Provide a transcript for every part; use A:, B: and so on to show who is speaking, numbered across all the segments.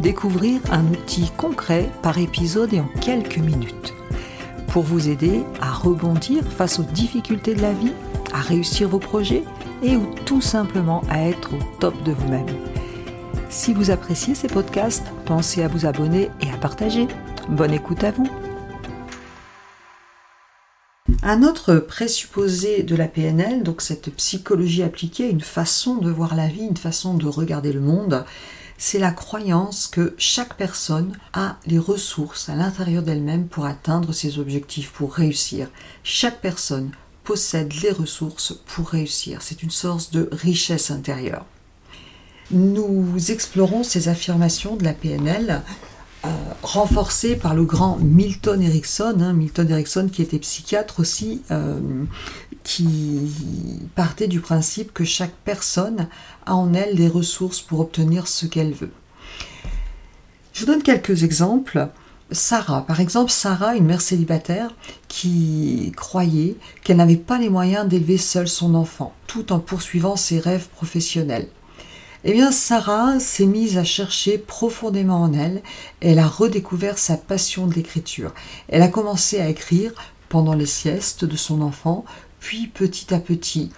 A: découvrir un outil concret par épisode et en quelques minutes. Pour vous aider à rebondir face aux difficultés de la vie, à réussir vos projets et ou tout simplement à être au top de vous-même. Si vous appréciez ces podcasts, pensez à vous abonner et à partager. Bonne écoute à vous. Un autre présupposé de la PNL, donc cette psychologie appliquée, une façon de voir la vie, une façon de regarder le monde, c'est la croyance que chaque personne a les ressources à l'intérieur d'elle-même pour atteindre ses objectifs, pour réussir. Chaque personne possède les ressources pour réussir. C'est une source de richesse intérieure. Nous explorons ces affirmations de la PNL euh, renforcé par le grand Milton Erickson, hein, Milton Erickson qui était psychiatre aussi, euh, qui partait du principe que chaque personne a en elle les ressources pour obtenir ce qu'elle veut. Je vous donne quelques exemples. Sarah, par exemple, Sarah, une mère célibataire qui croyait qu'elle n'avait pas les moyens d'élever seule son enfant, tout en poursuivant ses rêves professionnels. Eh bien, Sarah s'est mise à chercher profondément en elle. Elle a redécouvert sa passion de l'écriture. Elle a commencé à écrire pendant les siestes de son enfant, puis petit à petit.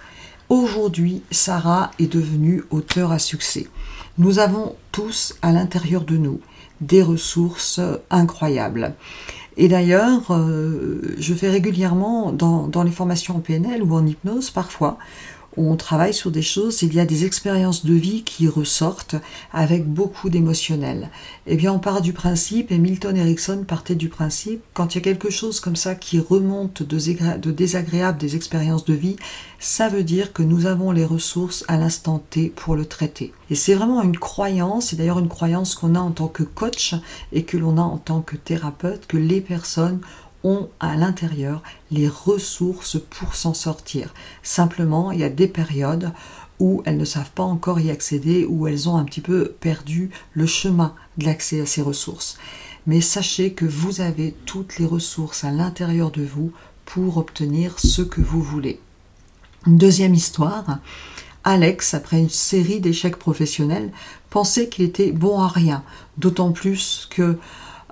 A: Aujourd'hui, Sarah est devenue auteur à succès. Nous avons tous à l'intérieur de nous des ressources incroyables. Et d'ailleurs, euh, je fais régulièrement dans, dans les formations en PNL ou en hypnose parfois, on travaille sur des choses, il y a des expériences de vie qui ressortent avec beaucoup d'émotionnel. Eh bien, on part du principe, et Milton Erickson partait du principe, quand il y a quelque chose comme ça qui remonte de désagréable des expériences de vie, ça veut dire que nous avons les ressources à l'instant T pour le traiter. Et c'est vraiment une croyance, et d'ailleurs une croyance qu'on a en tant que coach et que l'on a en tant que thérapeute, que les personnes ont à l'intérieur les ressources pour s'en sortir. Simplement, il y a des périodes où elles ne savent pas encore y accéder, où elles ont un petit peu perdu le chemin de l'accès à ces ressources. Mais sachez que vous avez toutes les ressources à l'intérieur de vous pour obtenir ce que vous voulez. Deuxième histoire. Alex, après une série d'échecs professionnels, pensait qu'il était bon à rien, d'autant plus que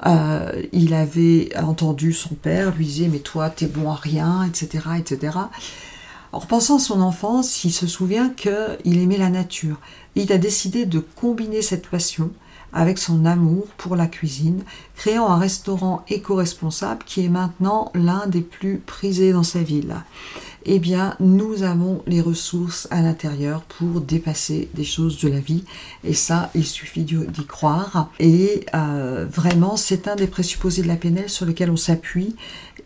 A: euh, il avait entendu son père lui disait mais toi t'es bon à rien, etc., etc. En repensant à son enfance, il se souvient qu'il aimait la nature. il a décidé de combiner cette passion avec son amour pour la cuisine, créant un restaurant éco-responsable qui est maintenant l'un des plus prisés dans sa ville eh bien, nous avons les ressources à l'intérieur pour dépasser des choses de la vie. Et ça, il suffit d'y croire. Et euh, vraiment, c'est un des présupposés de la PNL sur lequel on s'appuie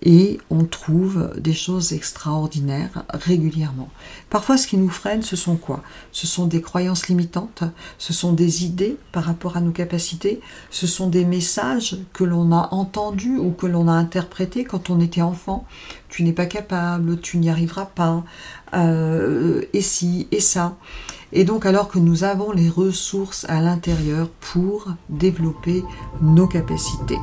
A: et on trouve des choses extraordinaires régulièrement. Parfois, ce qui nous freine, ce sont quoi? Ce sont des croyances limitantes, ce sont des idées par rapport à nos capacités, ce sont des messages que l'on a entendus ou que l'on a interprétés quand on était enfant. Tu n'es pas capable, tu n'y arriveras pas, euh, et si, et ça. Et donc alors que nous avons les ressources à l'intérieur pour développer nos capacités.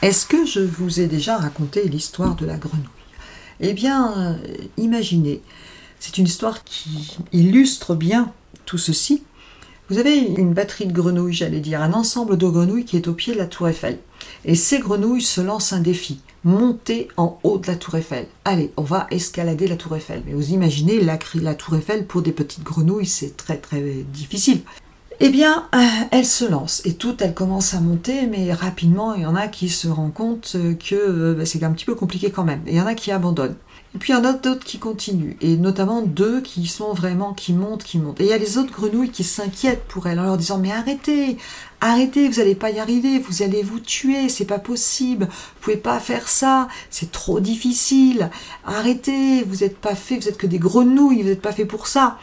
A: Est-ce que je vous ai déjà raconté l'histoire de la grenouille? Eh bien, euh, imaginez, c'est une histoire qui illustre bien tout ceci. Vous avez une batterie de grenouilles, j'allais dire, un ensemble de grenouilles qui est au pied de la tour Eiffel. Et ces grenouilles se lancent un défi, monter en haut de la tour Eiffel. Allez, on va escalader la tour Eiffel. Mais vous imaginez, la, la tour Eiffel, pour des petites grenouilles, c'est très très difficile. Eh bien, euh, elle se lance et toutes elles commencent à monter, mais rapidement, il y en a qui se rendent compte que euh, bah, c'est un petit peu compliqué quand même. Il y en a qui abandonnent. Et puis il y en a d'autres qui continuent, et notamment deux qui sont vraiment, qui montent, qui montent. Et il y a les autres grenouilles qui s'inquiètent pour elles en leur disant mais arrêtez, arrêtez, vous n'allez pas y arriver, vous allez vous tuer, c'est pas possible, vous pouvez pas faire ça, c'est trop difficile, arrêtez, vous n'êtes pas fait, vous êtes que des grenouilles, vous n'êtes pas fait pour ça.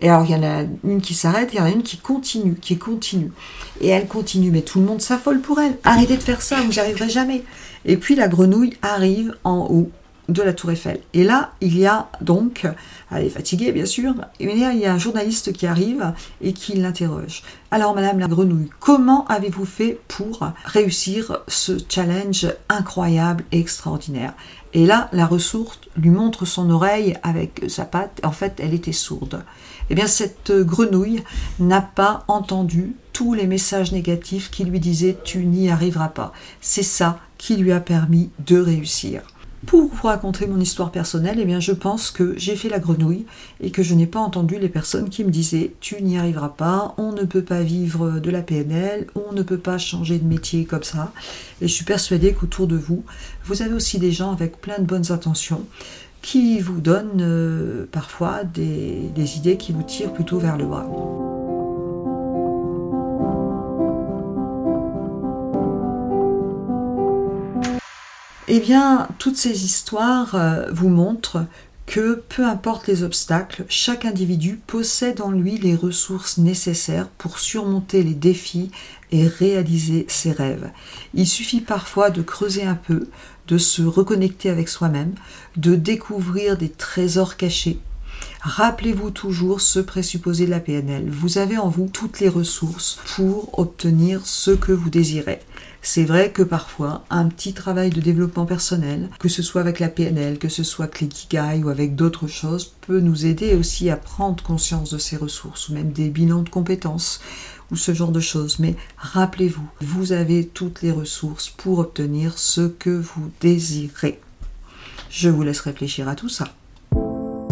A: Et alors il y en a une qui s'arrête, il y en a une qui continue, qui continue. Et elle continue, mais tout le monde s'affole pour elle. Arrêtez de faire ça, vous n'y arriverez jamais. Et puis la grenouille arrive en haut de la tour Eiffel. Et là, il y a donc, elle est fatiguée bien sûr, mais il y a un journaliste qui arrive et qui l'interroge. Alors Madame la Grenouille, comment avez-vous fait pour réussir ce challenge incroyable et extraordinaire? Et là, la ressource lui montre son oreille avec sa patte. En fait, elle était sourde. Eh bien, cette grenouille n'a pas entendu tous les messages négatifs qui lui disaient tu n'y arriveras pas. C'est ça qui lui a permis de réussir. Pour vous raconter mon histoire personnelle, eh bien, je pense que j'ai fait la grenouille et que je n'ai pas entendu les personnes qui me disaient tu n'y arriveras pas, on ne peut pas vivre de la PNL, on ne peut pas changer de métier comme ça. Et je suis persuadée qu'autour de vous, vous avez aussi des gens avec plein de bonnes intentions qui vous donnent euh, parfois des, des idées qui vous tirent plutôt vers le bas. Eh bien, toutes ces histoires euh, vous montrent que peu importe les obstacles, chaque individu possède en lui les ressources nécessaires pour surmonter les défis et réaliser ses rêves. Il suffit parfois de creuser un peu, de se reconnecter avec soi-même, de découvrir des trésors cachés. Rappelez-vous toujours ce présupposé de la PNL. Vous avez en vous toutes les ressources pour obtenir ce que vous désirez. C'est vrai que parfois, un petit travail de développement personnel, que ce soit avec la PNL, que ce soit avec l'ikigai ou avec d'autres choses, peut nous aider aussi à prendre conscience de ces ressources, ou même des bilans de compétences, ou ce genre de choses. Mais rappelez-vous, vous avez toutes les ressources pour obtenir ce que vous désirez. Je vous laisse réfléchir à tout ça.